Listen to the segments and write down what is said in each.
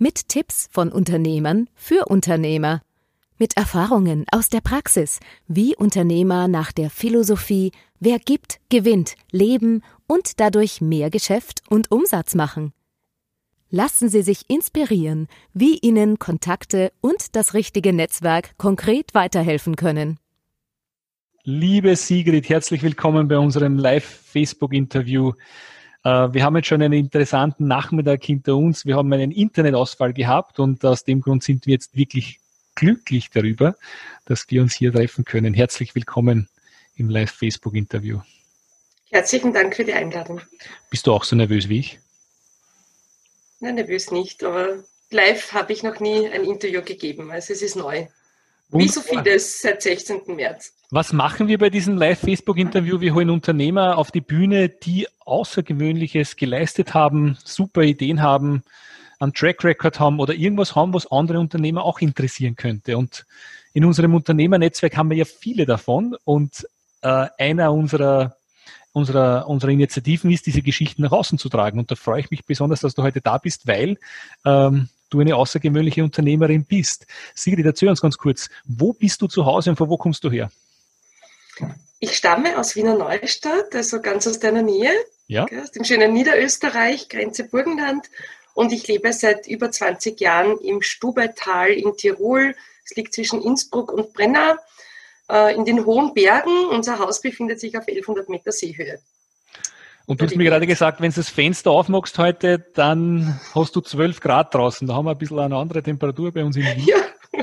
Mit Tipps von Unternehmern für Unternehmer. Mit Erfahrungen aus der Praxis, wie Unternehmer nach der Philosophie Wer gibt, gewinnt, leben und dadurch mehr Geschäft und Umsatz machen. Lassen Sie sich inspirieren, wie Ihnen Kontakte und das richtige Netzwerk konkret weiterhelfen können. Liebe Sigrid, herzlich willkommen bei unserem Live-Facebook-Interview. Äh, wir haben jetzt schon einen interessanten Nachmittag hinter uns. Wir haben einen Internetausfall gehabt und aus dem Grund sind wir jetzt wirklich glücklich darüber, dass wir uns hier treffen können. Herzlich willkommen im Live-Facebook-Interview. Herzlichen Dank für die Einladung. Bist du auch so nervös wie ich? Nein, nervös nicht, aber live habe ich noch nie ein Interview gegeben. Also es ist neu. Wie so vieles seit 16. März. Was machen wir bei diesem Live-Facebook-Interview? Wir holen Unternehmer auf die Bühne, die Außergewöhnliches geleistet haben, super Ideen haben, einen Track Record haben oder irgendwas haben, was andere Unternehmer auch interessieren könnte. Und in unserem Unternehmernetzwerk haben wir ja viele davon und äh, einer unserer unserer, unserer Initiativen ist, diese Geschichten nach außen zu tragen. Und da freue ich mich besonders, dass du heute da bist, weil ähm, du eine außergewöhnliche Unternehmerin bist. Sigrid, erzähl uns ganz kurz, wo bist du zu Hause und von wo kommst du her? Ich stamme aus Wiener Neustadt, also ganz aus deiner Nähe, ja. aus dem schönen Niederösterreich, Grenze Burgenland. Und ich lebe seit über 20 Jahren im Stubaital in Tirol. Es liegt zwischen Innsbruck und Brenna äh, in den hohen Bergen. Unser Haus befindet sich auf 1100 Meter Seehöhe. Und du hast mir gerade gesagt, wenn du das Fenster aufmachst heute, dann hast du 12 Grad draußen. Da haben wir ein bisschen eine andere Temperatur bei uns in Wien. Ja.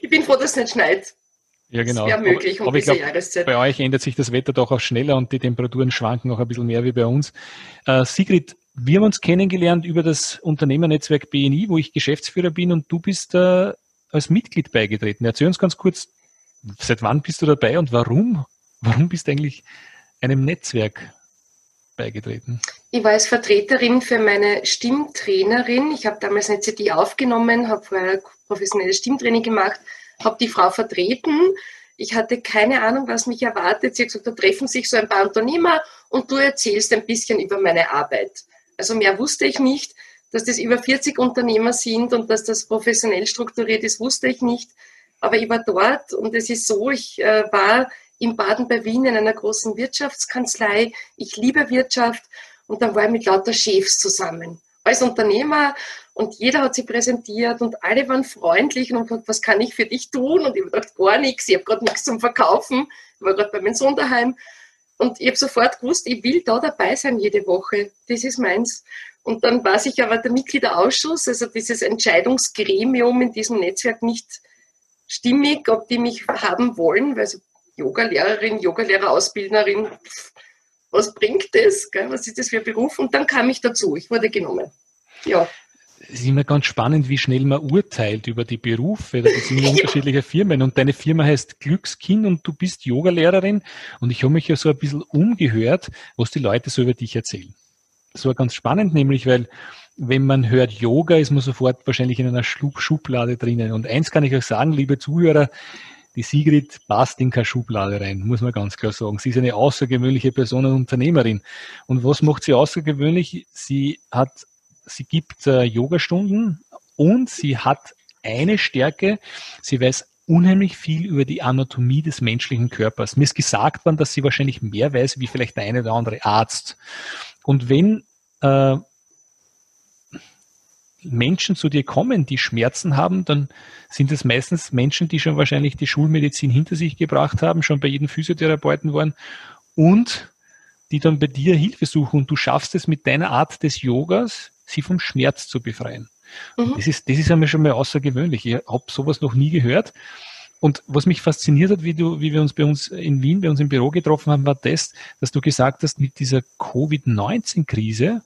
Ich bin froh, dass es nicht schneit. Ja, genau. Das wäre möglich aber, um aber diese glaub, Jahreszeit. Bei euch ändert sich das Wetter doch auch schneller und die Temperaturen schwanken auch ein bisschen mehr wie bei uns. Äh, Sigrid, wir haben uns kennengelernt über das Unternehmernetzwerk BNI, wo ich Geschäftsführer bin und du bist äh, als Mitglied beigetreten. Erzähl uns ganz kurz, seit wann bist du dabei und warum? Warum bist du eigentlich einem Netzwerk beigetreten? Ich war als Vertreterin für meine Stimmtrainerin. Ich habe damals eine CD aufgenommen, habe vorher professionelles Stimmtraining gemacht, habe die Frau vertreten. Ich hatte keine Ahnung, was mich erwartet. Sie hat gesagt, da treffen sich so ein paar Unternehmer und du erzählst ein bisschen über meine Arbeit. Also mehr wusste ich nicht. Dass das über 40 Unternehmer sind und dass das professionell strukturiert ist, wusste ich nicht. Aber ich war dort und es ist so, ich äh, war in Baden bei Wien in einer großen Wirtschaftskanzlei. Ich liebe Wirtschaft und dann war ich mit lauter Chefs zusammen. Als Unternehmer und jeder hat sich präsentiert und alle waren freundlich und gesagt, was kann ich für dich tun? Und ich habe gedacht, gar nichts, ich habe gerade nichts zum Verkaufen. Ich war gerade bei meinem Sohn daheim und ich habe sofort gewusst, ich will da dabei sein jede Woche. Das ist meins. Und dann war sich aber der Mitgliederausschuss, also dieses Entscheidungsgremium in diesem Netzwerk nicht stimmig, ob die mich haben wollen, weil so Yoga-Lehrerin, Yoga-Lehrer-Ausbildnerin, was bringt das? Gell? Was ist das für ein Beruf? Und dann kam ich dazu, ich wurde genommen. Ja. Es ist immer ganz spannend, wie schnell man urteilt über die Berufe. Das sind ja unterschiedliche Firmen und deine Firma heißt Glückskind und du bist Yogalehrerin und ich habe mich ja so ein bisschen umgehört, was die Leute so über dich erzählen. Das war ganz spannend, nämlich weil wenn man hört Yoga, ist man sofort wahrscheinlich in einer Schublade drinnen. Und eins kann ich euch sagen, liebe Zuhörer, die Sigrid passt in keine Schublade rein, muss man ganz klar sagen. Sie ist eine außergewöhnliche Person und Unternehmerin. Und was macht sie außergewöhnlich? Sie hat, sie gibt äh, Yogastunden und sie hat eine Stärke. Sie weiß unheimlich viel über die Anatomie des menschlichen Körpers. Mir ist gesagt worden, dass sie wahrscheinlich mehr weiß wie vielleicht der eine oder andere Arzt. Und wenn äh, Menschen zu dir kommen, die Schmerzen haben, dann sind es meistens Menschen, die schon wahrscheinlich die Schulmedizin hinter sich gebracht haben, schon bei jedem Physiotherapeuten waren und die dann bei dir Hilfe suchen und du schaffst es mit deiner Art des Yogas, sie vom Schmerz zu befreien. Mhm. Das ist, das ist einmal schon mal außergewöhnlich. Ich habe sowas noch nie gehört. Und was mich fasziniert hat, wie du, wie wir uns bei uns in Wien, bei uns im Büro getroffen haben, war das, dass du gesagt hast, mit dieser Covid-19-Krise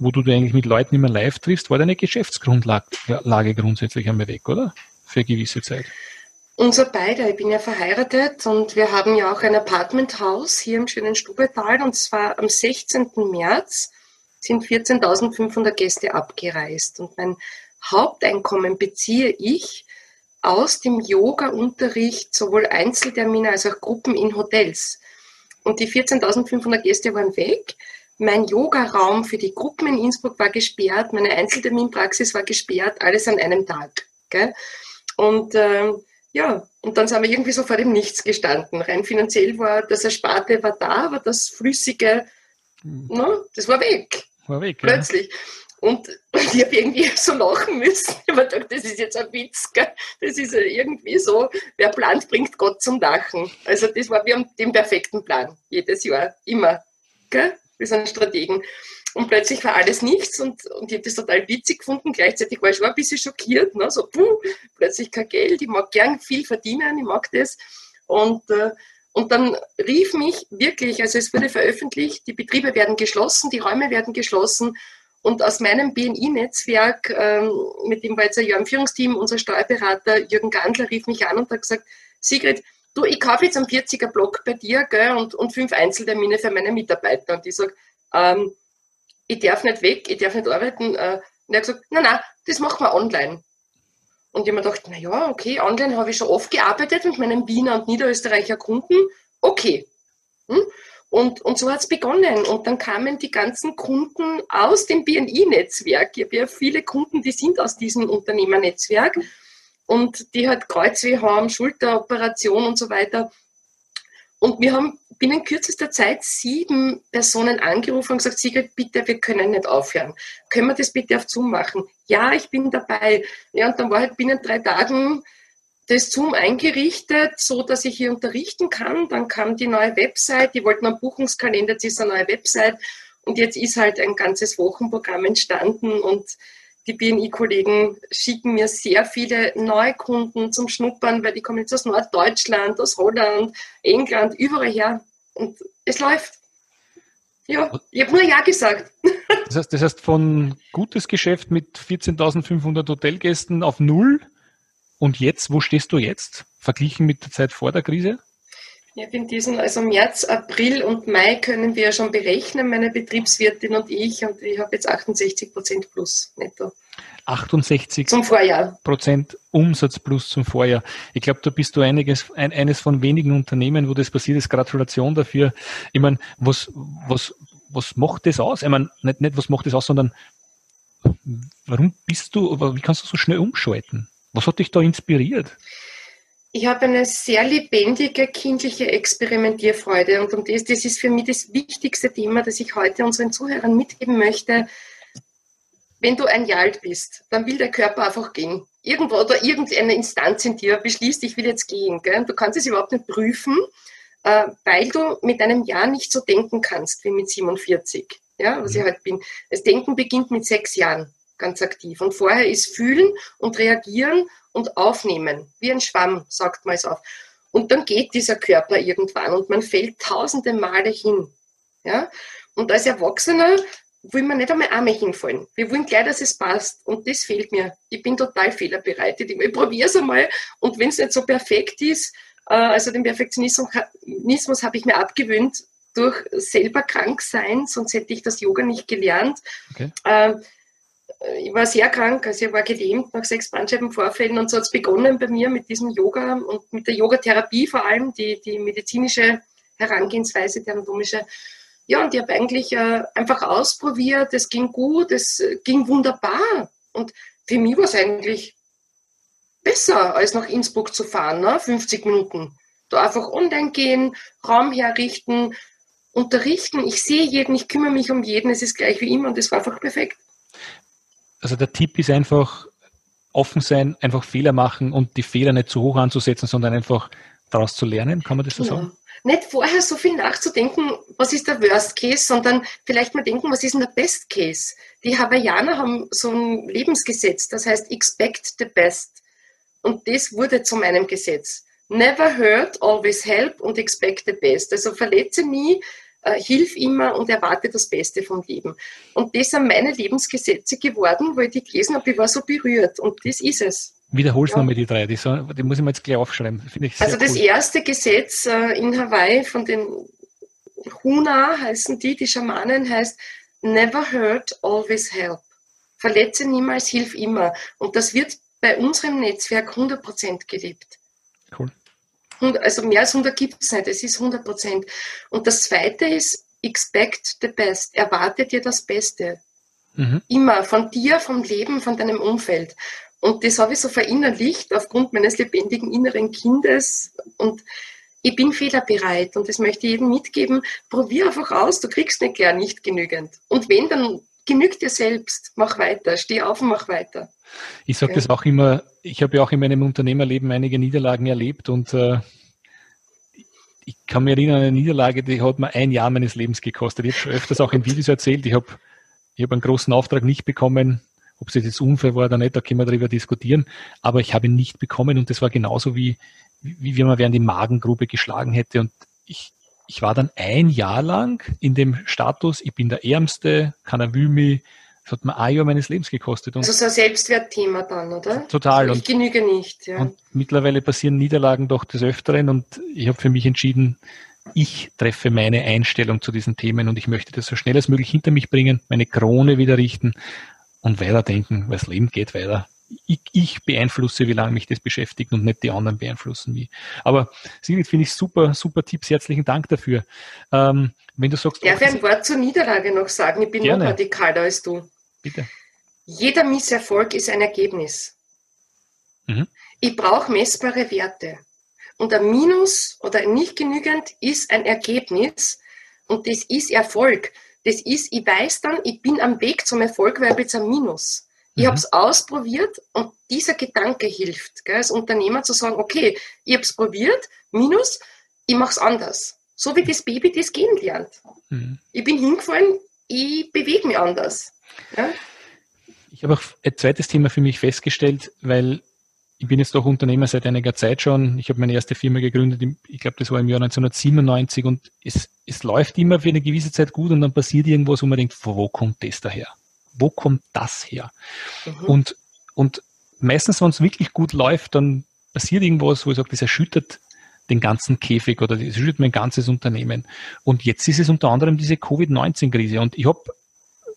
wo du eigentlich mit Leuten immer live triffst, war deine Geschäftsgrundlage grundsätzlich einmal weg, oder? Für eine gewisse Zeit. Unser beider, ich bin ja verheiratet und wir haben ja auch ein Apartmenthaus hier im schönen Stubetal und zwar am 16. März sind 14.500 Gäste abgereist und mein Haupteinkommen beziehe ich aus dem Yoga-Unterricht sowohl Einzeltermine als auch Gruppen in Hotels. Und die 14.500 Gäste waren weg. Mein Yoga-Raum für die Gruppen in Innsbruck war gesperrt, meine Einzelterminpraxis war gesperrt, alles an einem Tag. Gell? Und äh, ja, und dann sind wir irgendwie so vor dem Nichts gestanden. Rein finanziell war das Ersparte war da, aber das Flüssige, mhm. ne, das war weg. War weg, Plötzlich. Ja. Und, und ich habe irgendwie so lachen müssen. Ich habe gedacht, das ist jetzt ein Witz. Gell? Das ist irgendwie so, wer plant, bringt Gott zum Lachen. Also das war, wir haben den perfekten Plan, jedes Jahr, immer. Gell? Wir sind Strategen. Und plötzlich war alles nichts und, und ich habe das total witzig gefunden. Gleichzeitig war ich schon ein bisschen schockiert. Ne? So, puh, plötzlich kein Geld. Ich mag gern viel verdienen, ich mag das. Und, äh, und dann rief mich wirklich, also es wurde veröffentlicht, die Betriebe werden geschlossen, die Räume werden geschlossen. Und aus meinem BNI-Netzwerk, ähm, mit dem war jetzt ein Jahr im Führungsteam, unser Steuerberater Jürgen Gandler rief mich an und hat gesagt, Sigrid, du, ich kaufe jetzt einen 40er-Block bei dir gell, und, und fünf Einzeltermine für meine Mitarbeiter. Und ich sage, ähm, ich darf nicht weg, ich darf nicht arbeiten. Äh, und er hat gesagt, nein, nein, das machen wir online. Und ich habe mir gedacht, na ja, okay, online habe ich schon oft gearbeitet mit meinen Wiener und Niederösterreicher Kunden. Okay. Hm? Und, und so hat es begonnen. Und dann kamen die ganzen Kunden aus dem BNI-Netzwerk. Ich habe ja viele Kunden, die sind aus diesem Unternehmernetzwerk und die halt Kreuzweh haben, Schulteroperation und so weiter. Und wir haben binnen kürzester Zeit sieben Personen angerufen und gesagt, Sigrid, bitte, wir können nicht aufhören. Können wir das bitte auf Zoom machen? Ja, ich bin dabei. Ja, und dann war halt binnen drei Tagen das Zoom eingerichtet, so dass ich hier unterrichten kann. Dann kam die neue Website, die wollten einen Buchungskalender, jetzt ist eine neue Website. Und jetzt ist halt ein ganzes Wochenprogramm entstanden und die BNI-Kollegen schicken mir sehr viele Neukunden zum Schnuppern, weil die kommen jetzt aus Norddeutschland, aus Holland, England, überall her. Und es läuft. Ja, ich habe nur Ja gesagt. Das heißt, das heißt, von gutes Geschäft mit 14.500 Hotelgästen auf Null. Und jetzt, wo stehst du jetzt, verglichen mit der Zeit vor der Krise? Ja, in diesen, also März, April und Mai können wir schon berechnen, meine Betriebswirtin und ich, und ich habe jetzt 68 Prozent plus netto. 68 zum Vorjahr. Prozent Umsatz plus zum Vorjahr. Ich glaube, da bist du einiges, ein, eines von wenigen Unternehmen, wo das passiert ist. Gratulation dafür. Ich meine, was, was, was macht das aus? Ich meine, nicht, nicht was macht das aus, sondern warum bist du, wie kannst du so schnell umschalten? Was hat dich da inspiriert? Ich habe eine sehr lebendige kindliche Experimentierfreude und um das, das ist für mich das wichtigste Thema, das ich heute unseren Zuhörern mitgeben möchte. Wenn du ein Jahr alt bist, dann will der Körper einfach gehen. Irgendwo oder irgendeine Instanz in dir beschließt, ich will jetzt gehen. Gell? Du kannst es überhaupt nicht prüfen, äh, weil du mit einem Jahr nicht so denken kannst wie mit 47, ja, was ich halt bin. Das Denken beginnt mit sechs Jahren ganz aktiv. Und vorher ist Fühlen und Reagieren und Aufnehmen, wie ein Schwamm, sagt man es auf. Und dann geht dieser Körper irgendwann und man fällt tausende Male hin. Ja? Und als Erwachsener will man nicht einmal einmal hinfallen. Wir wollen gleich, dass es passt. Und das fehlt mir. Ich bin total fehlerbereitet. Ich probiere es einmal. Und wenn es nicht so perfekt ist, äh, also den Perfektionismus habe ich mir abgewöhnt durch selber krank sein, sonst hätte ich das Yoga nicht gelernt. Okay. Ich war sehr krank, also ich war gelähmt nach sechs Bandscheibenvorfällen und so hat es begonnen bei mir mit diesem Yoga und mit der Yogatherapie vor allem, die, die medizinische Herangehensweise, die anatomische. Ja, und ich habe eigentlich äh, einfach ausprobiert, es ging gut, es ging wunderbar. Und für mich war es eigentlich besser, als nach Innsbruck zu fahren, ne? 50 Minuten. Da einfach online gehen, Raum herrichten, unterrichten. Ich sehe jeden, ich kümmere mich um jeden, es ist gleich wie immer und das war einfach perfekt also der Tipp ist einfach offen sein, einfach Fehler machen und die Fehler nicht zu hoch anzusetzen, sondern einfach daraus zu lernen. Kann man das so ja. sagen? Nicht vorher so viel nachzudenken, was ist der Worst Case, sondern vielleicht mal denken, was ist denn der Best Case? Die Hawaiianer haben so ein Lebensgesetz, das heißt expect the best. Und das wurde zu meinem Gesetz. Never hurt, always help und expect the best. Also verletze nie, äh, hilf immer und erwarte das Beste vom Leben. Und das sind meine Lebensgesetze geworden, weil ich die gelesen habe, ich war so berührt und das ist es. Wiederholst ja. mal die drei, die, die, muss ich mir jetzt gleich aufschreiben. also das cool. erste Gesetz äh, in Hawaii von den Huna heißen die, die Schamanen heißt Never hurt, always help. Verletze niemals, hilf immer. Und das wird bei unserem Netzwerk 100% gelebt. Cool. Also mehr als 100 gibt es nicht, es ist 100%. Und das zweite ist, expect the best. Erwarte dir das Beste. Mhm. Immer von dir, vom Leben, von deinem Umfeld. Und das habe ich so verinnerlicht aufgrund meines lebendigen inneren Kindes. Und ich bin fehlerbereit und das möchte ich jedem mitgeben. Probier einfach aus, du kriegst nicht gern nicht genügend. Und wenn, dann genügt dir selbst. Mach weiter, steh auf und mach weiter. Ich sage okay. das auch immer, ich habe ja auch in meinem Unternehmerleben einige Niederlagen erlebt und äh, ich kann mich erinnern an eine Niederlage, die hat mir ein Jahr meines Lebens gekostet. Ich habe schon öfters auch in Videos erzählt, ich habe ich hab einen großen Auftrag nicht bekommen, ob es jetzt unfair war oder nicht, da können wir darüber diskutieren, aber ich habe ihn nicht bekommen und das war genauso wie, wie wenn man während die Magengrube geschlagen hätte und ich, ich war dann ein Jahr lang in dem Status, ich bin der Ärmste, will mich, das hat mir ein Jahr meines Lebens gekostet. Und also so ein Selbstwertthema dann, oder? Total. Also ich genüge nicht. Ja. Und mittlerweile passieren Niederlagen doch des Öfteren und ich habe für mich entschieden, ich treffe meine Einstellung zu diesen Themen und ich möchte das so schnell als möglich hinter mich bringen, meine Krone wieder richten und weiterdenken, weil das Leben geht weiter ich, ich beeinflusse, wie lange mich das beschäftigt und nicht die anderen beeinflussen mich. Aber Sigrid, finde ich super, super Tipps. Herzlichen Dank dafür. Ähm, wenn du sagst, Darf ich ein Wort zur Niederlage noch sagen? Ich bin gerne. noch radikaler als du. Bitte. Jeder Misserfolg ist ein Ergebnis. Mhm. Ich brauche messbare Werte. Und ein Minus oder nicht genügend ist ein Ergebnis und das ist Erfolg. Das ist, ich weiß dann, ich bin am Weg zum Erfolg, weil ich jetzt ein Minus. Ich mhm. habe es ausprobiert und dieser Gedanke hilft, gell, als Unternehmer zu sagen, okay, ich habe es probiert, minus, ich mache es anders. So wie das Baby das gehen lernt. Mhm. Ich bin hingefallen, ich bewege mich anders. Ja? Ich habe auch ein zweites Thema für mich festgestellt, weil ich bin jetzt doch Unternehmer seit einiger Zeit schon. Ich habe meine erste Firma gegründet, ich glaube, das war im Jahr 1997 und es, es läuft immer für eine gewisse Zeit gut und dann passiert irgendwas, wo man denkt, wo kommt das daher? Wo kommt das her? Mhm. Und, und meistens, wenn es wirklich gut läuft, dann passiert irgendwas, wo ich sage, das erschüttert den ganzen Käfig oder das erschüttert mein ganzes Unternehmen. Und jetzt ist es unter anderem diese Covid-19-Krise. Und ich habe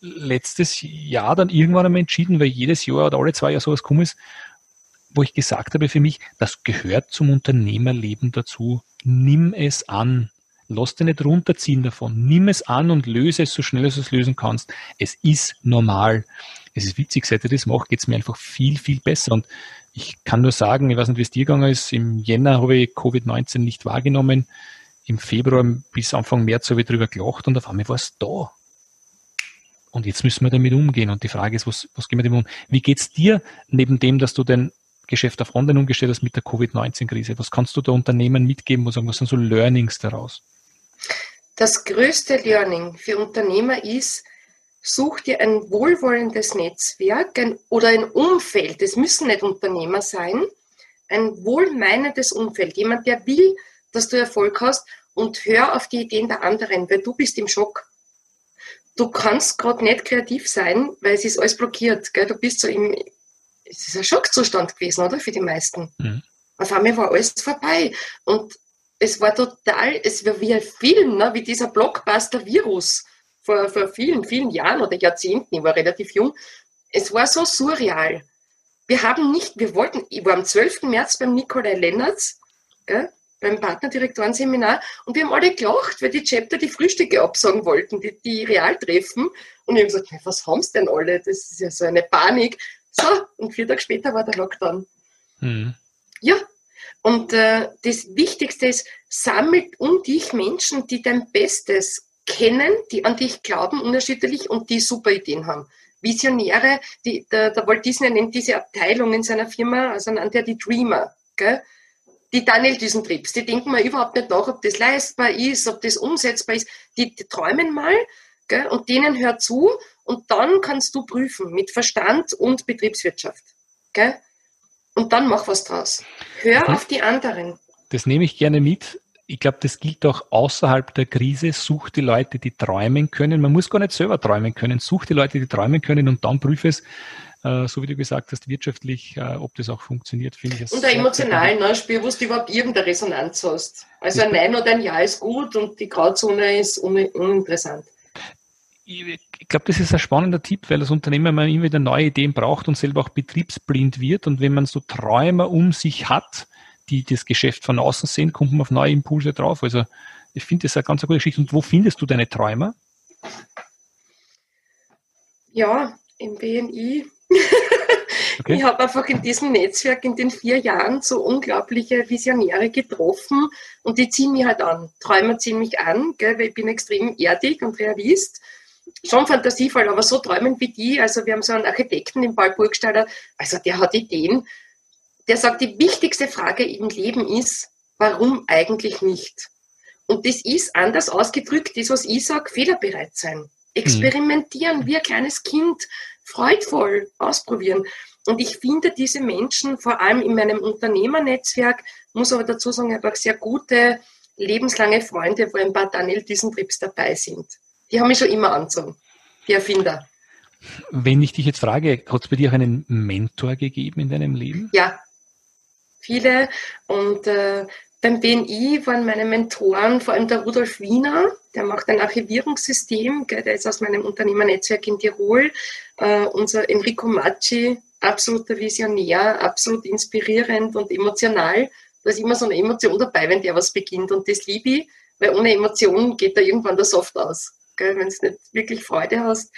letztes Jahr dann irgendwann einmal entschieden, weil jedes Jahr oder alle zwei Jahre sowas kommt ist, wo ich gesagt habe für mich, das gehört zum Unternehmerleben dazu. Nimm es an. Lass dich nicht runterziehen davon. Nimm es an und löse es so schnell, als du es lösen kannst. Es ist normal. Es ist witzig, seit ich das mache, geht es mir einfach viel, viel besser. Und ich kann nur sagen, ich weiß nicht, wie es dir gegangen ist, im Jänner habe ich Covid-19 nicht wahrgenommen. Im Februar bis Anfang März habe ich drüber gelacht und auf einmal war es da. Und jetzt müssen wir damit umgehen. Und die Frage ist, was, was gehen wir dem um? Wie geht's dir neben dem, dass du dein Geschäft auf Online umgestellt hast mit der Covid-19-Krise? Was kannst du da Unternehmen mitgeben? Was sind so Learnings daraus? Das größte Learning für Unternehmer ist, such dir ein wohlwollendes Netzwerk ein, oder ein Umfeld. Es müssen nicht Unternehmer sein. Ein wohlmeinendes Umfeld. Jemand, der will, dass du Erfolg hast und hör auf die Ideen der anderen, weil du bist im Schock. Du kannst gerade nicht kreativ sein, weil es ist alles blockiert. Gell? Du bist so im, es ist ein Schockzustand gewesen, oder? Für die meisten. Mhm. Auf einmal war alles vorbei. Und es war total, es war wie ein Film, ne? wie dieser Blockbuster-Virus vor, vor vielen, vielen Jahren oder Jahrzehnten, ich war relativ jung. Es war so surreal. Wir haben nicht, wir wollten, ich war am 12. März beim Nikolai Lennertz, gell, beim Partnerdirektorenseminar und wir haben alle gelacht, weil die Chapter die Frühstücke absagen wollten, die, die Realtreffen. Und ich habe gesagt, was haben sie denn alle? Das ist ja so eine Panik. So, und vier Tage später war der Lockdown. Mhm. Ja, und äh, das Wichtigste ist, sammelt um dich Menschen, die dein Bestes kennen, die an dich glauben, unterschiedlich und die super Ideen haben. Visionäre, die, der, der Walt Disney nennt diese Abteilung in seiner Firma, also an der die Dreamer, gell? die Daniel Düsentriebs, die denken mal überhaupt nicht nach, ob das leistbar ist, ob das umsetzbar ist. Die, die träumen mal gell? und denen hört zu und dann kannst du prüfen mit Verstand und Betriebswirtschaft. Gell? Und dann mach was draus. Hör das auf die anderen. Das nehme ich gerne mit. ich glaube, das gilt auch außerhalb der Krise. Such die Leute, die träumen können. Man muss gar nicht selber träumen können. Such die Leute, die träumen können und dann prüfe es, äh, so wie du gesagt hast, wirtschaftlich, äh, ob das auch funktioniert, finde ich. Und emotional, ne? Spür, wo du überhaupt irgendeine Resonanz hast. Also ein Nein oder ein Ja ist gut und die Grauzone ist un uninteressant. Ich glaube, das ist ein spannender Tipp, weil als Unternehmer man immer wieder neue Ideen braucht und selber auch betriebsblind wird. Und wenn man so Träumer um sich hat, die das Geschäft von außen sehen, kommt man auf neue Impulse drauf. Also ich finde das eine ganz gute Geschichte. Und wo findest du deine Träumer? Ja, im BNI. Okay. Ich habe einfach in diesem Netzwerk in den vier Jahren so unglaubliche Visionäre getroffen und die ziehen mich halt an. Träumer ziehen mich an, gell, weil ich bin extrem erdig und Realist. Schon fantasievoll, aber so träumend wie die. Also wir haben so einen Architekten, den Paul Burgstaller, also der hat Ideen, der sagt, die wichtigste Frage im Leben ist, warum eigentlich nicht? Und das ist anders ausgedrückt, das, was ich sage, fehlerbereit sein. Experimentieren mhm. wie ein kleines Kind, freudvoll ausprobieren. Und ich finde diese Menschen, vor allem in meinem Unternehmernetzwerk, muss aber dazu sagen, ich habe auch sehr gute, lebenslange Freunde, wo ein paar Daniel Düsentriebs dabei sind. Die haben mich schon immer angezogen, die Erfinder. Wenn ich dich jetzt frage, hat es bei dir auch einen Mentor gegeben in deinem Leben? Ja, viele. Und äh, beim BNI waren meine Mentoren vor allem der Rudolf Wiener, der macht ein Archivierungssystem, gell, der ist aus meinem Unternehmernetzwerk in Tirol. Äh, unser Enrico Macci, absoluter Visionär, absolut inspirierend und emotional. Da ist immer so eine Emotion dabei, wenn der was beginnt. Und das liebe ich, weil ohne Emotionen geht da irgendwann der Soft aus, wenn du nicht wirklich Freude hast.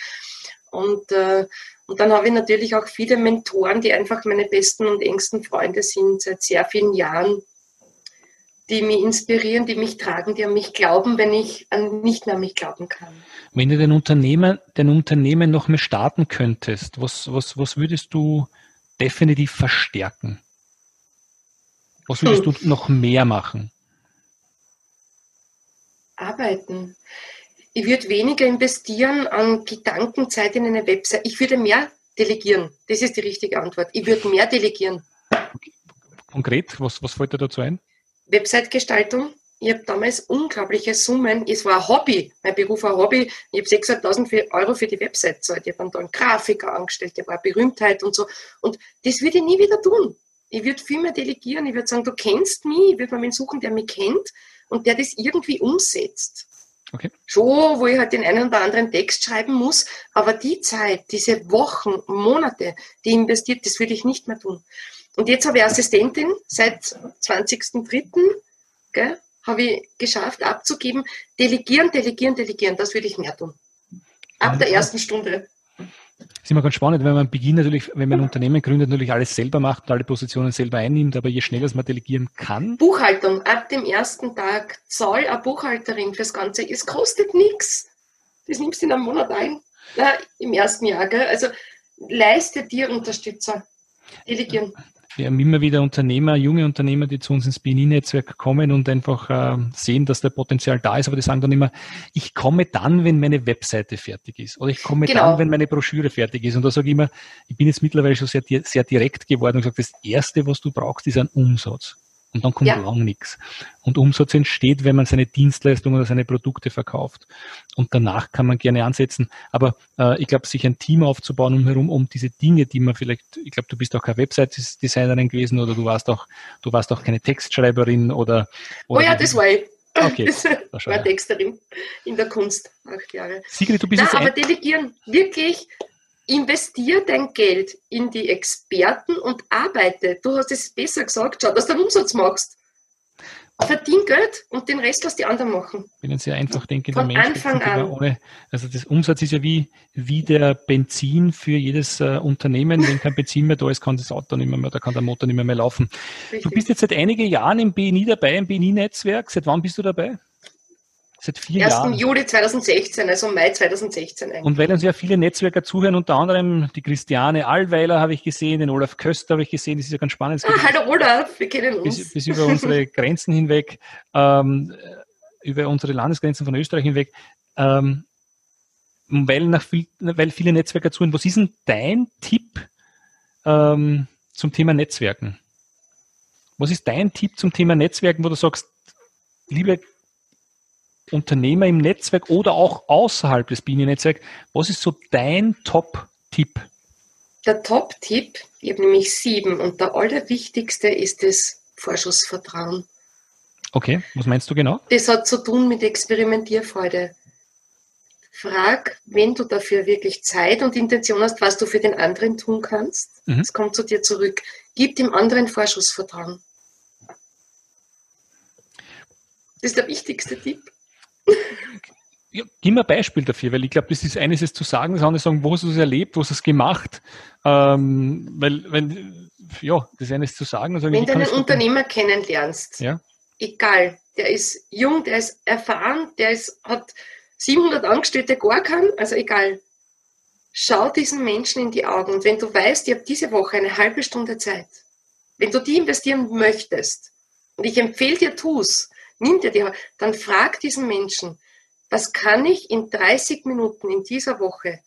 Und äh, und dann habe ich natürlich auch viele Mentoren, die einfach meine besten und engsten Freunde sind seit sehr vielen Jahren, die mich inspirieren, die mich tragen, die an mich glauben, wenn ich an nicht mehr an mich glauben kann. Wenn du den Unternehmen, den Unternehmen noch mehr starten könntest, was, was, was würdest du definitiv verstärken? Was würdest hm. du noch mehr machen? Arbeiten ich würde weniger investieren an Gedankenzeit in eine Website. Ich würde mehr delegieren. Das ist die richtige Antwort. Ich würde mehr delegieren. Konkret, was, was fällt dir dazu ein? Website-Gestaltung. Ich habe damals unglaubliche Summen. Es war ein Hobby. Mein Beruf war ein Hobby. Ich habe 600.000 Euro für die Website gezahlt. Ich habe dann einen Grafiker angestellt. Der war Berühmtheit und so. Und das würde ich nie wieder tun. Ich würde viel mehr delegieren. Ich würde sagen, du kennst mich. Ich würde mal suchen, der mich kennt und der das irgendwie umsetzt. Okay. Schon, wo ich halt den einen oder anderen Text schreiben muss, aber die Zeit, diese Wochen, Monate, die investiert, das würde ich nicht mehr tun. Und jetzt habe ich Assistentin seit 20.03. habe ich geschafft abzugeben. Delegieren, delegieren, delegieren, das würde ich mehr tun. Ab der ersten Stunde ist immer ganz spannend, wenn man beginnt natürlich, wenn man ein Unternehmen gründet, natürlich alles selber macht und alle Positionen selber einnimmt, aber je schneller man delegieren kann. Buchhaltung, ab dem ersten Tag Zoll eine Buchhalterin fürs Ganze. Es kostet nichts. Das nimmst du in einem Monat ein. Na, Im ersten Jahr, gell? Also leiste dir Unterstützer. Delegieren wir haben immer wieder Unternehmer, junge Unternehmer, die zu uns ins BNI-Netzwerk kommen und einfach äh, sehen, dass der Potenzial da ist, aber die sagen dann immer, ich komme dann, wenn meine Webseite fertig ist oder ich komme genau. dann, wenn meine Broschüre fertig ist. Und da sage ich immer, ich bin jetzt mittlerweile schon sehr, sehr direkt geworden und sage, das Erste, was du brauchst, ist ein Umsatz und dann kommt ja. lang nichts. Und Umsatz entsteht, wenn man seine Dienstleistungen oder seine Produkte verkauft. Und danach kann man gerne ansetzen. Aber äh, ich glaube, sich ein Team aufzubauen umherum, um diese Dinge, die man vielleicht, ich glaube, du bist auch keine Website-Designerin gewesen oder du warst auch, du warst auch keine Textschreiberin oder. oder oh ja, das war ich. Okay, das war Texterin in der Kunst, acht Jahre. Sigrid, du bist Nein, aber delegieren, wirklich investier dein Geld in die Experten und arbeite. Du hast es besser gesagt, schau, dass du einen Umsatz machst. Verdien Geld und den Rest lass die anderen machen. Ich bin ein sehr einfach denkender Mensch. Anfang an. Ohne, also das Umsatz ist ja wie, wie der Benzin für jedes äh, Unternehmen. Wenn kein Benzin mehr da ist, kann das Auto nicht mehr, mehr da kann der Motor nicht mehr, mehr laufen. Richtig. Du bist jetzt seit einigen Jahren im BNI dabei, im BNI-Netzwerk. Seit wann bist du dabei? Seit vier 1. Jahren. Juli 2016, also Mai 2016 eigentlich. Und weil uns ja viele Netzwerker zuhören, unter anderem die Christiane Allweiler habe ich gesehen, den Olaf Köster habe ich gesehen, das ist ja ganz spannend. Ah, hallo Olaf, wir kennen uns. Bis, bis über unsere Grenzen hinweg, ähm, über unsere Landesgrenzen von Österreich hinweg. Ähm, weil, nach viel, weil viele Netzwerker zuhören, was ist denn dein Tipp ähm, zum Thema Netzwerken? Was ist dein Tipp zum Thema Netzwerken, wo du sagst, liebe Unternehmer im Netzwerk oder auch außerhalb des Bienennetzwerks, was ist so dein Top-Tipp? Der Top-Tipp, ich habe nämlich sieben und der allerwichtigste ist das Vorschussvertrauen. Okay, was meinst du genau? Das hat zu tun mit Experimentierfreude. Frag, wenn du dafür wirklich Zeit und Intention hast, was du für den anderen tun kannst. Mhm. Es kommt zu dir zurück. Gib dem anderen Vorschussvertrauen. Das ist der wichtigste Tipp. Ja, gib mir ein Beispiel dafür, weil ich glaube, das ist eines ist zu sagen, das andere sagen, wo hast du es erlebt, wo hast du es gemacht. Ähm, weil, wenn, ja, das eine ist zu sagen. Also wenn du einen Unternehmer kennenlernst, ja? egal, der ist jung, der ist erfahren, der ist, hat 700 Angestellte gar keinen, also egal. Schau diesen Menschen in die Augen und wenn du weißt, ich habe diese Woche eine halbe Stunde Zeit, wenn du die investieren möchtest, und ich empfehle dir, tu's, nimm dir die, dann frag diesen Menschen, was kann ich in 30 Minuten in dieser Woche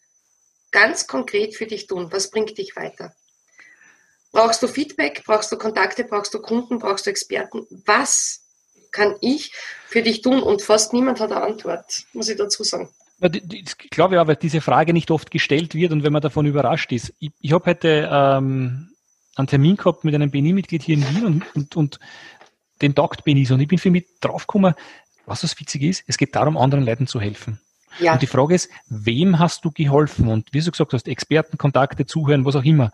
ganz konkret für dich tun? Was bringt dich weiter? Brauchst du Feedback? Brauchst du Kontakte? Brauchst du Kunden? Brauchst du Experten? Was kann ich für dich tun? Und fast niemand hat eine Antwort, muss ich dazu sagen. Ich glaube weil diese Frage nicht oft gestellt wird und wenn man davon überrascht ist. Ich, ich habe heute ähm, einen Termin gehabt mit einem BNI-Mitglied hier in Wien und, und, und den taugt BNI und ich bin für mich draufgekommen, was das witzig ist, es geht darum, anderen Leuten zu helfen. Ja. Und die Frage ist, wem hast du geholfen? Und wie du gesagt hast, Experten, Kontakte, Zuhören, was auch immer.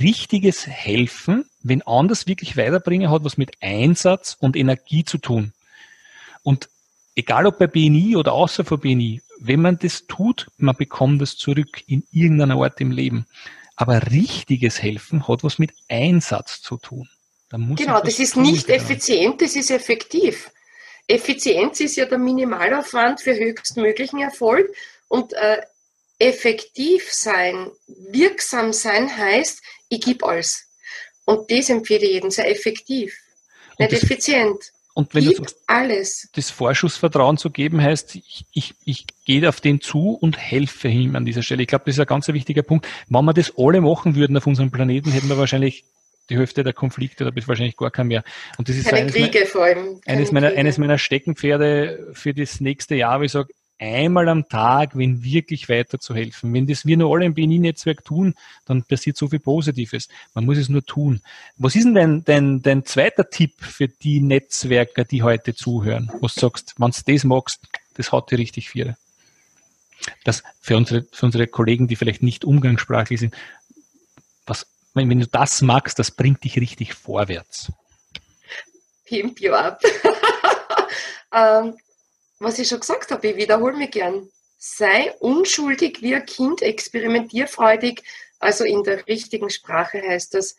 Richtiges Helfen, wenn anders wirklich weiterbringen, hat was mit Einsatz und Energie zu tun. Und egal ob bei BNI oder außer von BNI, wenn man das tut, man bekommt es zurück in irgendeiner Art im Leben. Aber richtiges Helfen hat was mit Einsatz zu tun. Genau, das ist nicht effizient, das ist effektiv. Effizienz ist ja der Minimalaufwand für höchstmöglichen Erfolg und äh, effektiv sein, wirksam sein heißt, ich gebe alles. Und das empfehle ich jedem, sei effektiv, nicht das, effizient. Und wenn Gib du sagst, alles. das Vorschussvertrauen zu geben, heißt, ich, ich, ich gehe auf den zu und helfe ihm an dieser Stelle. Ich glaube, das ist ein ganz wichtiger Punkt. Wenn wir das alle machen würden auf unserem Planeten, hätten wir wahrscheinlich die Hälfte der Konflikte oder bis wahrscheinlich gar kein mehr. Und das ist Keine eines, Kriege meiner, vor allem. eines, meiner, eines meiner Steckenpferde für das nächste Jahr, wo ich sage, einmal am Tag, wenn wirklich weiter zu helfen. Wenn das wir nur alle im BNI-Netzwerk tun, dann passiert so viel Positives. Man muss es nur tun. Was ist denn dein, dein, dein zweiter Tipp für die Netzwerker, die heute zuhören? Was du sagst, wenn du das magst, das haut dir richtig viel. Das für unsere, für unsere Kollegen, die vielleicht nicht umgangssprachlich sind, was wenn, wenn du das magst, das bringt dich richtig vorwärts. Pimp you up. ähm, was ich schon gesagt habe, ich wiederhole mich gern. Sei unschuldig wie ein Kind, experimentierfreudig. Also in der richtigen Sprache heißt das,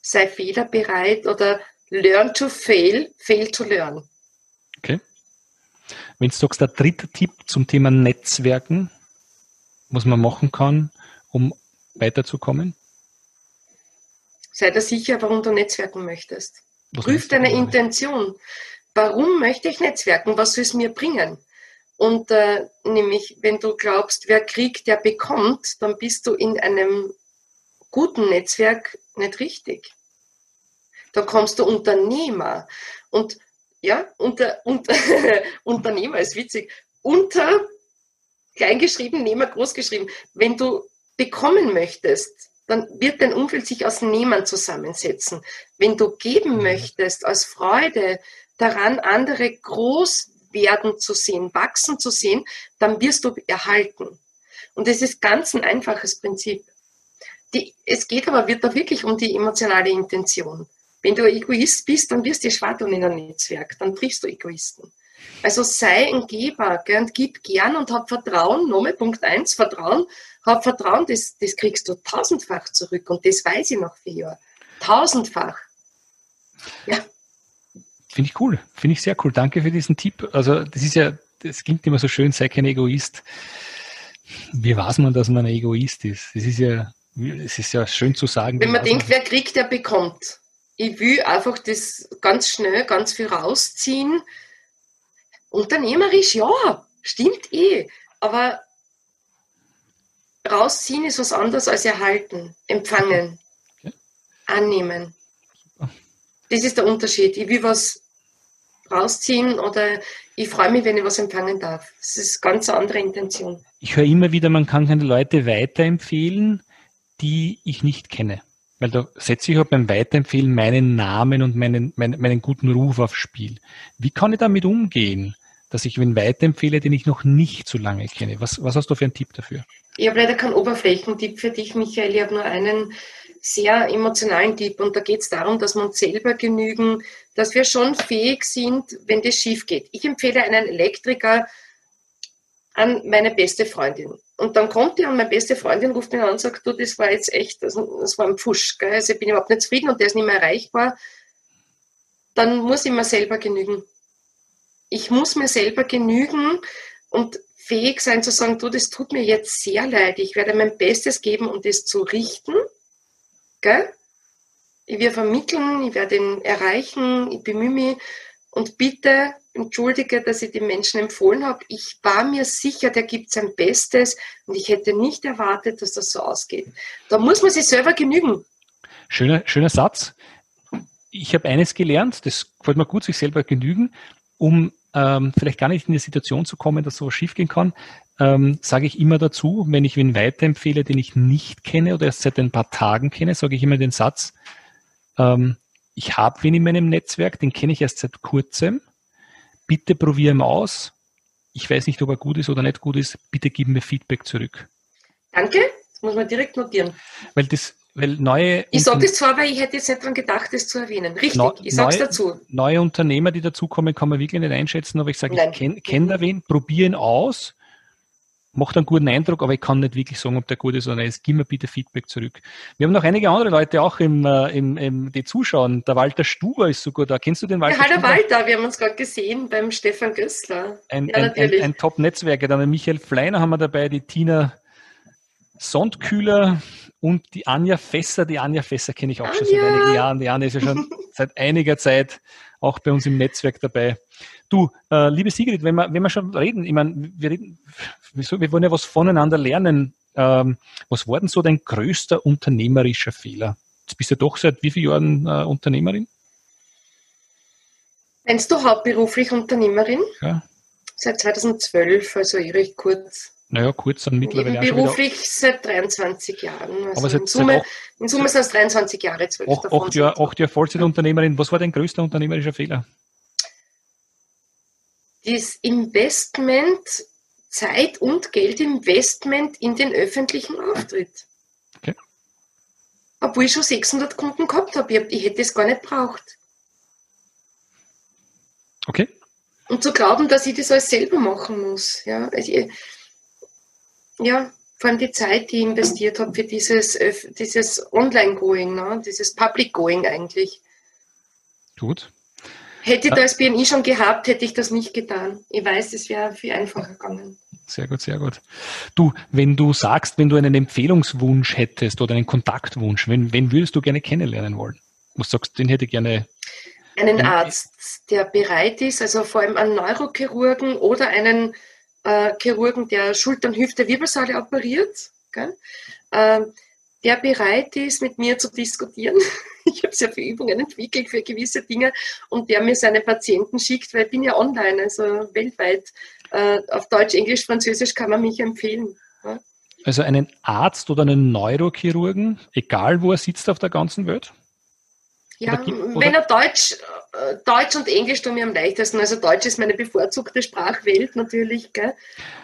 sei fehlerbereit oder learn to fail, fail to learn. Okay. Wenn du sagst, der dritte Tipp zum Thema Netzwerken, was man machen kann, um weiterzukommen? Sei dir sicher, warum du netzwerken möchtest. Was Prüf deine Intention. Warum möchte ich netzwerken? Was soll es mir bringen? Und äh, nämlich, wenn du glaubst, wer kriegt, der bekommt, dann bist du in einem guten Netzwerk nicht richtig. Da kommst du Unternehmer. Und ja, unter, unter Unternehmer ist witzig. Unter kleingeschrieben, Nehmer großgeschrieben. Wenn du bekommen möchtest, dann wird dein Umfeld sich aus Nehmern zusammensetzen. Wenn du geben mhm. möchtest, aus Freude daran, andere groß werden zu sehen, wachsen zu sehen, dann wirst du erhalten. Und das ist ganz ein einfaches Prinzip. Die, es geht aber wird da wirklich um die emotionale Intention. Wenn du Egoist bist, dann wirst du schwach in einem Netzwerk, dann triffst du Egoisten. Also sei ein Geber gell, und gib gern und hab Vertrauen. Nochmal Punkt eins Vertrauen. Hab Vertrauen, das, das kriegst du tausendfach zurück. Und das weiß ich nach vier Jahren. Tausendfach. Ja. Finde ich cool. Finde ich sehr cool. Danke für diesen Tipp. Also, das ist ja, das klingt immer so schön, sei kein Egoist. Wie weiß man, dass man ein Egoist ist? Das ist ja, es ist ja schön zu sagen. Wenn man denkt, wer kriegt, der bekommt. Ich will einfach das ganz schnell, ganz viel rausziehen Unternehmerisch, ja, stimmt eh. Aber rausziehen ist was anderes als erhalten, empfangen, okay. annehmen. Das ist der Unterschied. Ich will was rausziehen oder ich freue mich, wenn ich was empfangen darf. Das ist eine ganz andere Intention. Ich höre immer wieder, man kann keine Leute weiterempfehlen, die ich nicht kenne. Weil da setze ich auch beim Weiterempfehlen meinen Namen und meinen, meinen, meinen guten Ruf aufs Spiel. Wie kann ich damit umgehen, dass ich wen weiterempfehle, den ich noch nicht so lange kenne? Was, was hast du für einen Tipp dafür? Ich habe leider keinen Oberflächentipp für dich, Michael. Ich habe nur einen sehr emotionalen Tipp. Und da geht es darum, dass wir uns selber genügen, dass wir schon fähig sind, wenn das schief geht. Ich empfehle einen Elektriker an meine beste Freundin. Und dann kommt die und meine beste Freundin ruft mich an und sagt, du, das war jetzt echt, das, war ein Pfusch. Gell? Also ich bin überhaupt nicht zufrieden und der ist nicht mehr erreichbar. Dann muss ich mir selber genügen. Ich muss mir selber genügen und fähig sein zu sagen, du, das tut mir jetzt sehr leid. Ich werde mein Bestes geben, um das zu richten Gell? Ich werde vermitteln, ich werde ihn erreichen, ich bemühe mich und bitte entschuldige, dass ich die Menschen empfohlen habe. Ich war mir sicher, der gibt sein Bestes und ich hätte nicht erwartet, dass das so ausgeht. Da muss man sich selber genügen. Schöner, schöner Satz. Ich habe eines gelernt, das gefällt mir gut, sich selber genügen, um ähm, vielleicht gar nicht in die Situation zu kommen, dass sowas schiefgehen kann, ähm, sage ich immer dazu, wenn ich wen weiterempfehle, den ich nicht kenne oder erst seit ein paar Tagen kenne, sage ich immer den Satz, ähm, ich habe wen in meinem Netzwerk, den kenne ich erst seit kurzem, bitte probiere ihn aus. Ich weiß nicht, ob er gut ist oder nicht gut ist, bitte gib mir Feedback zurück. Danke, das muss man direkt notieren. Weil das, weil neue. Ich sage das zwar, weil ich hätte jetzt nicht daran gedacht, das zu erwähnen. Richtig, ich sage es dazu. Neue Unternehmer, die dazukommen, kann man wirklich nicht einschätzen, aber ich sage, ich kenne kenn da wen, probiere ihn aus macht einen guten Eindruck, aber ich kann nicht wirklich sagen, ob der gut ist oder nicht. Gib mir bitte Feedback zurück. Wir haben noch einige andere Leute auch im, äh, im, im die zuschauen. Der Walter Stuber ist sogar da. Kennst du den Walter? Ja, hallo Walter, wir haben uns gerade gesehen beim Stefan Gößler. Ein, ja, ein, ein, ein Top-Netzwerker. Dann Michael Fleiner haben wir dabei, die Tina Sondkühler und die Anja Fässer. Die Anja Fässer kenne ich auch Anja. schon seit einigen Jahren. Die Anja ist ja schon seit einiger Zeit auch bei uns im Netzwerk dabei. Du, äh, liebe Sigrid, wenn wir, wenn wir schon reden, ich meine, wir reden, wir wollen ja was voneinander lernen. Ähm, was war denn so dein größter unternehmerischer Fehler? Jetzt bist du doch seit wie vielen Jahren äh, Unternehmerin? Meinst du hauptberuflich Unternehmerin? Ja. Seit 2012, also recht kurz. Naja, kurz dann mittlerweile. Beruflich seit 23 Jahren. Also Aber seit, in Summe, auch, in Summe sind es 23 Jahre, 12 acht, davon. Acht Jahre, acht Jahre Vollzeitunternehmerin. Was war dein größter unternehmerischer Fehler? das Investment, Zeit und Geldinvestment in den öffentlichen Auftritt. Okay. Obwohl ich schon 600 Kunden gehabt habe. Ich, ich hätte es gar nicht braucht. Okay. Und zu glauben, dass ich das alles selber machen muss. Ja, also ja vor allem die Zeit, die ich investiert habe für dieses, dieses Online-Going, ne? dieses Public-Going eigentlich. Gut. Hätte ja. das BNI schon gehabt, hätte ich das nicht getan. Ich weiß, es wäre viel einfacher gegangen. Sehr gut, sehr gut. Du, wenn du sagst, wenn du einen Empfehlungswunsch hättest oder einen Kontaktwunsch, wen, wen würdest du gerne kennenlernen wollen? Was sagst du, den hätte ich gerne? Einen Arzt, der bereit ist, also vor allem einen Neurochirurgen oder einen äh, Chirurgen, der Schultern, Hüfte, Wirbelsäule operiert? Äh, der bereit ist, mit mir zu diskutieren. Ich habe sehr viele Übungen entwickelt für gewisse Dinge und der mir seine Patienten schickt, weil ich bin ja online, also weltweit. Äh, auf Deutsch, Englisch, Französisch kann man mich empfehlen. Also einen Arzt oder einen Neurochirurgen, egal wo er sitzt auf der ganzen Welt? Ja, oder, oder? wenn er Deutsch, Deutsch und Englisch tun mir am leichtesten. Also Deutsch ist meine bevorzugte Sprachwelt natürlich, gell?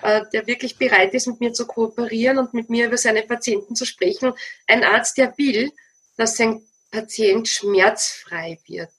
Äh, der wirklich bereit ist, mit mir zu kooperieren und mit mir über seine Patienten zu sprechen. Ein Arzt, der will, dass sein Patient schmerzfrei wird.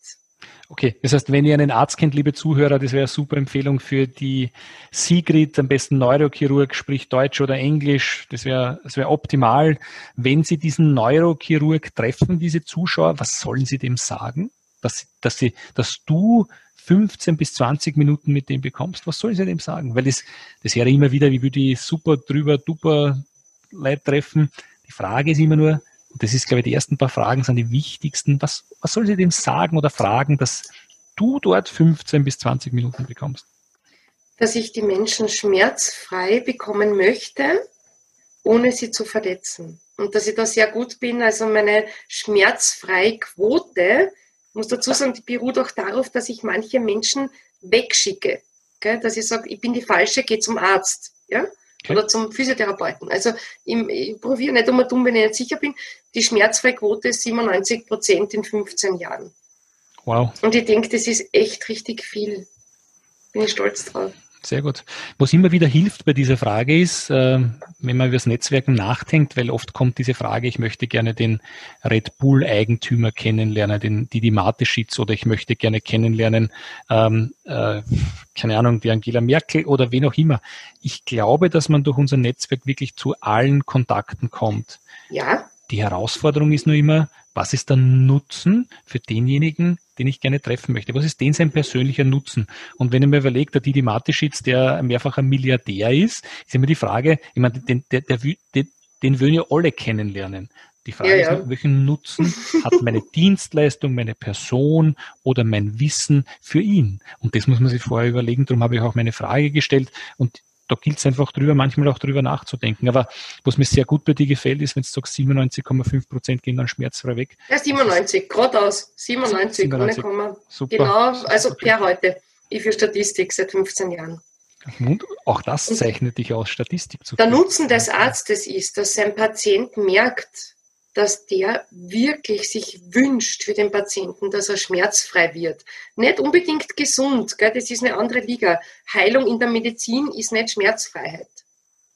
Okay, das heißt, wenn ihr einen Arzt kennt, liebe Zuhörer, das wäre eine super Empfehlung für die Sigrid, am besten Neurochirurg, spricht Deutsch oder Englisch. Das wäre das wäre optimal. Wenn Sie diesen Neurochirurg treffen, diese Zuschauer, was sollen Sie dem sagen? Dass, dass, sie, dass du 15 bis 20 Minuten mit dem bekommst, was sollen Sie dem sagen? Weil das, das wäre immer wieder, wie würde ich super drüber, duper Leid treffen. Die Frage ist immer nur, das ist, glaube ich, die ersten paar Fragen sind die wichtigsten. Was, was soll sie dem sagen oder fragen, dass du dort 15 bis 20 Minuten bekommst? Dass ich die Menschen schmerzfrei bekommen möchte, ohne sie zu verletzen. Und dass ich da sehr gut bin. Also meine schmerzfreie Quote muss dazu sagen, die beruht auch darauf, dass ich manche Menschen wegschicke. Gell? Dass ich sage, ich bin die Falsche, gehe zum Arzt. Ja? Okay. Oder zum Physiotherapeuten. Also ich, ich probiere nicht immer dumm, wenn ich nicht sicher bin. Die Schmerzfreiquote ist 97 Prozent in 15 Jahren. Wow. Und ich denke, das ist echt richtig viel. Bin ich stolz drauf. Sehr gut. Was immer wieder hilft bei dieser Frage ist, äh, wenn man über das Netzwerken nachdenkt, weil oft kommt diese Frage, ich möchte gerne den Red Bull-Eigentümer kennenlernen, den Didi Mateschitz oder ich möchte gerne kennenlernen, ähm, äh, keine Ahnung, die Angela Merkel oder wen auch immer. Ich glaube, dass man durch unser Netzwerk wirklich zu allen Kontakten kommt. Ja. Die Herausforderung ist nur immer, was ist der Nutzen für denjenigen, den ich gerne treffen möchte? Was ist denn sein persönlicher Nutzen? Und wenn ich mir überlege, der Didi Mateschitz, der mehrfacher Milliardär ist, ist immer die Frage, ich meine, den, der, der, der, den würden ja alle kennenlernen. Die Frage ja, ja. ist, welchen Nutzen hat meine Dienstleistung, meine Person oder mein Wissen für ihn? Und das muss man sich vorher überlegen. Darum habe ich auch meine Frage gestellt. Und da gilt es einfach drüber, manchmal auch drüber nachzudenken. Aber was mir sehr gut bei dir gefällt, ist, wenn du sagst, 97,5 Prozent gehen dann schmerzfrei weg. Ja, 97, geradeaus. 97, 97. ohne Komma. Super. Genau, also per heute. Ich für Statistik seit 15 Jahren. Und auch das zeichnet dich aus, Statistik zu Der Nutzen des Arztes ist, dass sein Patient merkt, dass der wirklich sich wünscht für den Patienten, dass er schmerzfrei wird. Nicht unbedingt gesund, gell? das ist eine andere Liga. Heilung in der Medizin ist nicht Schmerzfreiheit.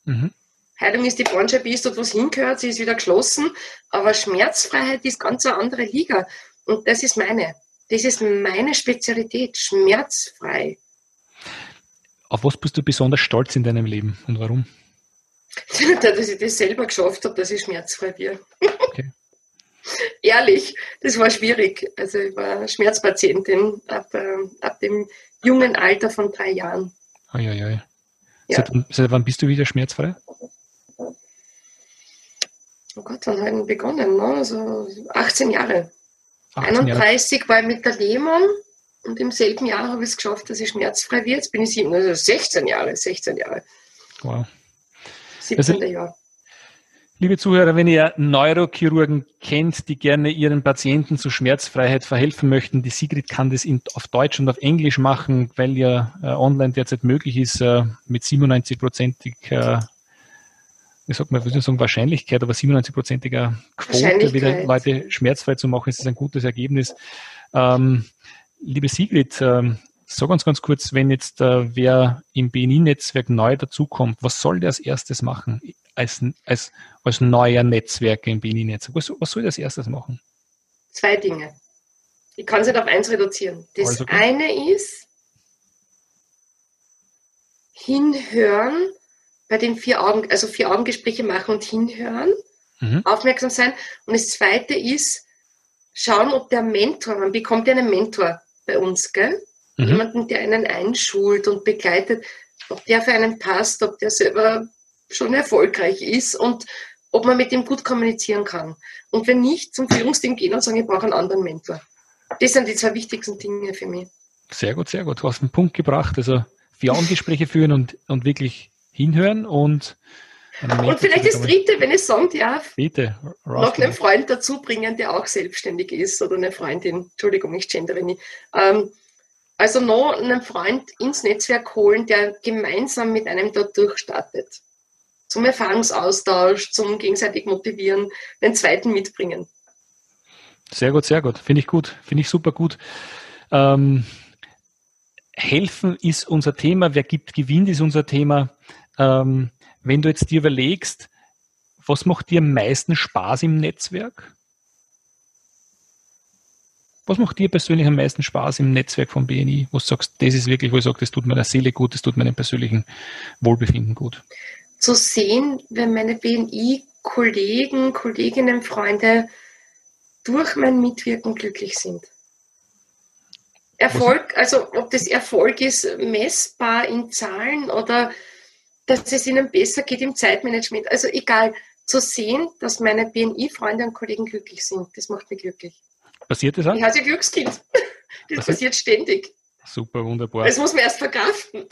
Mhm. Heilung ist die Bandscheibe, ist dort was hingehört, sie ist wieder geschlossen, aber Schmerzfreiheit ist ganz eine andere Liga. Und das ist meine. Das ist meine Spezialität, schmerzfrei. Auf was bist du besonders stolz in deinem Leben und warum? dass ich das selber geschafft habe, dass ich schmerzfrei bin. Okay. Ehrlich, das war schwierig. Also ich war Schmerzpatientin ab, äh, ab dem jungen Alter von drei Jahren. Oi. Ja. Seit, seit, wann bist du wieder schmerzfrei? Oh Gott, wann haben wir begonnen? Ne? Also 18 Jahre. 18 31 Jahre. war ich mit der Lehmann und im selben Jahr habe ich es geschafft, dass ich schmerzfrei werde. Jetzt bin ich sieben, also 16 Jahre, 16 Jahre. Wow. 17. Also, Jahr. Liebe Zuhörer, wenn ihr Neurochirurgen kennt, die gerne ihren Patienten zur Schmerzfreiheit verhelfen möchten, die Sigrid kann das in, auf Deutsch und auf Englisch machen, weil ja äh, online derzeit möglich ist, äh, mit 97-prozentig, äh, wie sagt man, ich würde sagen Wahrscheinlichkeit, aber 97-prozentiger Quote wieder Leute schmerzfrei zu machen, ist ein gutes Ergebnis. Ähm, liebe Sigrid, ähm, Sag uns ganz kurz, wenn jetzt äh, wer im BNI-Netzwerk neu dazukommt, was soll der als erstes machen als, als, als neuer Netzwerk im BNI-Netzwerk? Was, was, soll der als erstes machen? Zwei Dinge. Ich kann es nicht auf eins reduzieren. Das also eine ist hinhören bei den vier Augen, also vier Augengespräche machen und hinhören, mhm. aufmerksam sein. Und das zweite ist schauen, ob der Mentor, man bekommt ja einen Mentor bei uns, gell? Mhm. Jemanden, der einen einschult und begleitet, ob der für einen passt, ob der selber schon erfolgreich ist und ob man mit ihm gut kommunizieren kann. Und wenn nicht, zum Führungsteam gehen und sagen, ich brauche einen anderen Mentor. Das sind die zwei wichtigsten Dinge für mich. Sehr gut, sehr gut. Du hast einen Punkt gebracht. Also vier Gespräche führen und, und wirklich hinhören und und vielleicht das dritte, wenn ich sagen darf, Bitte, noch einen Freund dazu bringen, der auch selbstständig ist oder eine Freundin, Entschuldigung, ich gendere nicht. Ähm, also noch einen Freund ins Netzwerk holen, der gemeinsam mit einem dort durchstartet. Zum Erfahrungsaustausch, zum gegenseitig motivieren, den zweiten mitbringen. Sehr gut, sehr gut. Finde ich gut. Finde ich super gut. Ähm, helfen ist unser Thema. Wer gibt, gewinnt ist unser Thema. Ähm, wenn du jetzt dir überlegst, was macht dir am meisten Spaß im Netzwerk? Was macht dir persönlich am meisten Spaß im Netzwerk von BNI? Wo du sagst, das ist wirklich, wo ich sage, das tut meiner Seele gut, das tut meinem persönlichen Wohlbefinden gut? Zu sehen, wenn meine BNI-Kollegen, Kolleginnen, Freunde durch mein Mitwirken glücklich sind. Erfolg, also ob das Erfolg ist, messbar in Zahlen oder dass es ihnen besser geht im Zeitmanagement. Also egal, zu sehen, dass meine BNI-Freunde und Kollegen glücklich sind, das macht mich glücklich. Passiert das auch? Ich heiße Glückskind. Das Was passiert ständig. Super, wunderbar. Das muss man erst verkraften.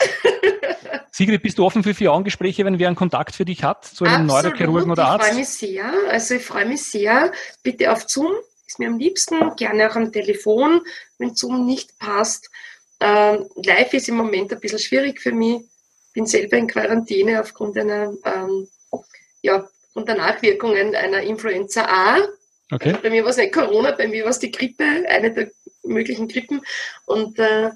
Sigrid, bist du offen für vier Angespräche, wenn wer einen Kontakt für dich hat, zu einem Absolut, Neurochirurgen oder Arzt? Ich freue mich sehr. Also ich freue mich sehr. Bitte auf Zoom, ist mir am liebsten, gerne auch am Telefon, wenn Zoom nicht passt. Ähm, live ist im Moment ein bisschen schwierig für mich. Bin selber in Quarantäne aufgrund einer, ähm, ja, und der Nachwirkungen einer Influenza A. Okay. Bei mir war es nicht Corona, bei mir war es die Grippe, eine der möglichen Grippen. Und äh,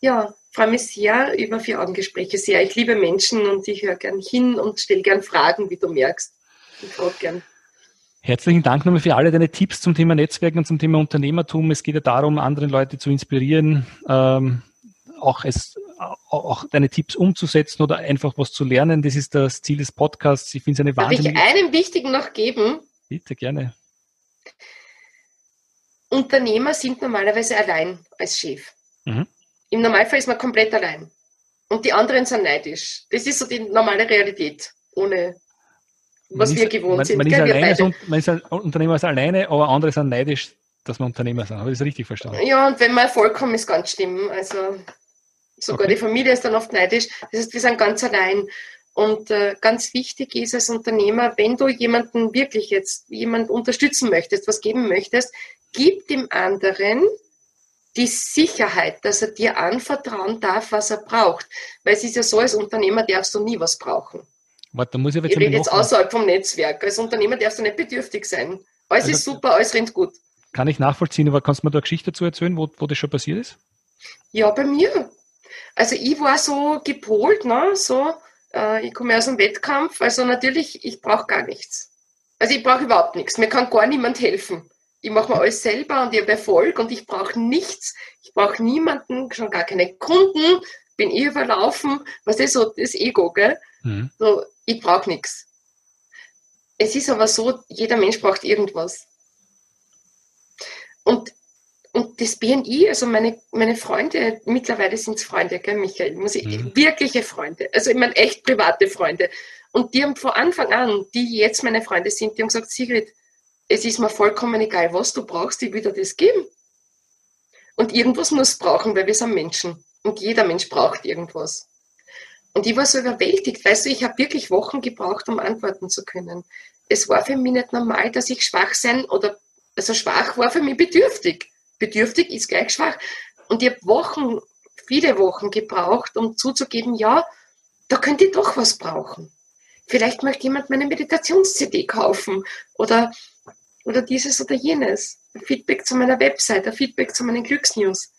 ja, freue mich sehr über Vier-Augen-Gespräche sehr. Ich liebe Menschen und ich höre gern hin und stelle gern Fragen, wie du merkst. Ich frage gern. Herzlichen Dank nochmal für alle deine Tipps zum Thema Netzwerken und zum Thema Unternehmertum. Es geht ja darum, andere Leute zu inspirieren, ähm, auch, es, auch deine Tipps umzusetzen oder einfach was zu lernen. Das ist das Ziel des Podcasts. Ich finde es eine wahnsinnige... Darf ich einen wichtigen noch geben? Bitte, gerne. Unternehmer sind normalerweise allein als Chef. Mhm. Im Normalfall ist man komplett allein. Und die anderen sind neidisch. Das ist so die normale Realität, ohne was man wir ist, gewohnt man, sind. Man ist, alleine, man ist ein Unternehmer ist alleine, aber andere sind neidisch, dass man Unternehmer sind. Habe ich das richtig verstanden? Ja, und wenn man Erfolg haben, ist ganz schlimm. Also sogar okay. die Familie ist dann oft neidisch. Das heißt, wir sind ganz allein. Und äh, ganz wichtig ist als Unternehmer, wenn du jemanden wirklich jetzt, jemand unterstützen möchtest, was geben möchtest, gib dem anderen die Sicherheit, dass er dir anvertrauen darf, was er braucht. Weil es ist ja so, als Unternehmer darfst du nie was brauchen. Warte, da muss ich, ich rede jetzt außerhalb vom Netzwerk. Als Unternehmer darfst du nicht bedürftig sein. Alles also, ist super, alles rennt gut. Kann ich nachvollziehen, aber kannst du mir da eine Geschichte dazu erzählen, wo, wo das schon passiert ist? Ja, bei mir. Also ich war so gepolt, ne? so, äh, ich komme aus dem Wettkampf, also natürlich, ich brauche gar nichts. Also ich brauche überhaupt nichts. Mir kann gar niemand helfen. Ich mache mir alles selber und ich habe Erfolg und ich brauche nichts. Ich brauche niemanden, schon gar keine Kunden, bin eh überlaufen. Was ist so das Ego, gell? Mhm. So, ich brauche nichts. Es ist aber so, jeder Mensch braucht irgendwas. Und, und das BNI, also meine, meine Freunde, mittlerweile sind es Freunde, gell, Michael, muss ich, mhm. wirkliche Freunde, also ich meine echt private Freunde. Und die haben von Anfang an, die jetzt meine Freunde sind, die haben gesagt, Sigrid, es ist mir vollkommen egal, was du brauchst, ich will dir das geben. Und irgendwas muss brauchen, weil wir sind Menschen. Und jeder Mensch braucht irgendwas. Und ich war so überwältigt, weißt du, ich habe wirklich Wochen gebraucht, um antworten zu können. Es war für mich nicht normal, dass ich schwach sein oder, also schwach war für mich bedürftig. Bedürftig ist gleich schwach. Und ich habe Wochen, viele Wochen gebraucht, um zuzugeben, ja, da könnte ich doch was brauchen. Vielleicht möchte jemand meine Meditations-CD kaufen oder, oder dieses oder jenes. Feedback zu meiner Website, ein Feedback zu meinen Glücksnews.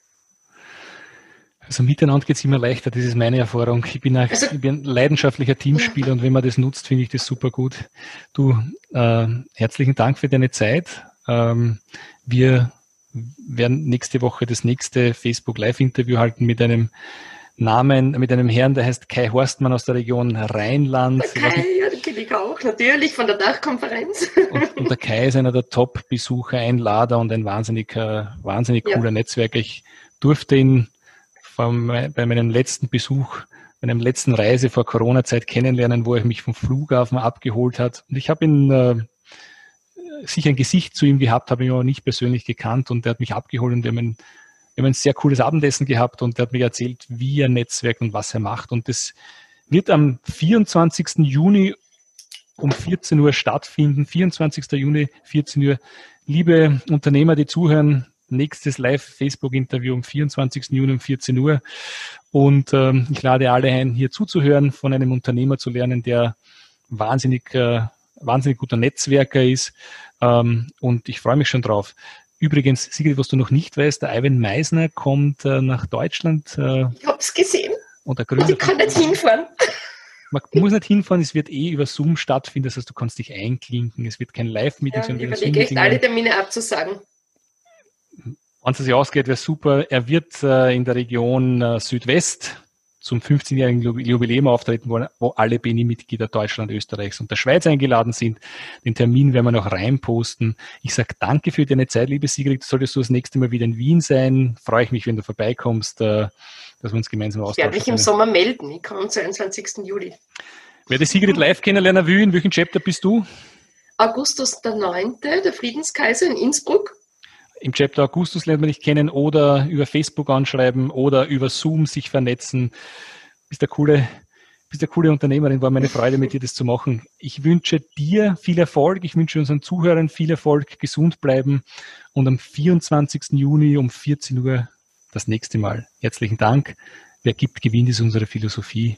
Also miteinander geht es immer leichter, das ist meine Erfahrung. Ich bin, ein, also, ich bin ein leidenschaftlicher Teamspieler und wenn man das nutzt, finde ich das super gut. Du, äh, herzlichen Dank für deine Zeit. Ähm, wir werden nächste Woche das nächste Facebook Live-Interview halten mit einem Namen, mit einem Herrn, der heißt Kai Horstmann aus der Region Rheinland. Der Kai, ja, den kenne ich auch, natürlich, von der Dachkonferenz. Und, und der Kai ist einer der Top-Besucher, Einlader und ein wahnsinnig, wahnsinnig cooler ja. Netzwerker. Ich durfte ihn vom, bei meinem letzten Besuch, meinem letzten Reise vor Corona-Zeit kennenlernen, wo er mich vom Flughafen abgeholt hat. Und ich habe ihn äh, sicher ein Gesicht zu ihm gehabt, habe ihn aber nicht persönlich gekannt und er hat mich abgeholt und wir haben, ein, wir haben ein sehr cooles Abendessen gehabt und er hat mir erzählt, wie er netzwerkt und was er macht. Und das wird am 24. Juni um 14 Uhr stattfinden. 24. Juni, 14 Uhr. Liebe Unternehmer, die zuhören, nächstes Live-Facebook-Interview am 24. Juni um 14 Uhr. Und ähm, ich lade alle ein, hier zuzuhören, von einem Unternehmer zu lernen, der wahnsinnig, äh, wahnsinnig guter Netzwerker ist. Ähm, und ich freue mich schon drauf. Übrigens, Sigrid, was du noch nicht weißt, der Ivan Meisner kommt äh, nach Deutschland. Äh, ich habe es gesehen. Und, der und ich kann nicht hinfahren. Man muss nicht hinfahren, es wird eh über Zoom stattfinden, das heißt, du kannst dich einklinken, es wird kein Live-Meeting, ja, sondern Ich überlege echt alle Termine abzusagen. Wenn es sich ausgeht, wäre super. Er wird äh, in der Region äh, Südwest zum 15-jährigen Jubiläum auftreten wollen, wo alle BNI-Mitglieder Deutschland, Österreichs und der Schweiz eingeladen sind. Den Termin werden wir noch reinposten. Ich sage danke für deine Zeit, liebe Sigrid. Solltest du das nächste Mal wieder in Wien sein, freue ich mich, wenn du vorbeikommst, äh, dass wir uns gemeinsam austauschen. Ich werde mich im Sommer melden. Ich komme am 22. Juli. Wer die Sigrid live kennenlernen will, in welchem Chapter bist du? Augustus der 9., der Friedenskaiser in Innsbruck im Chapter Augustus lernt man dich kennen oder über Facebook anschreiben oder über Zoom sich vernetzen. Bist der coole, bist eine coole Unternehmerin, war meine Freude, mit dir das zu machen. Ich wünsche dir viel Erfolg, ich wünsche unseren Zuhörern viel Erfolg, gesund bleiben und am 24. Juni um 14 Uhr das nächste Mal. Herzlichen Dank. Wer gibt, gewinnt ist unsere Philosophie.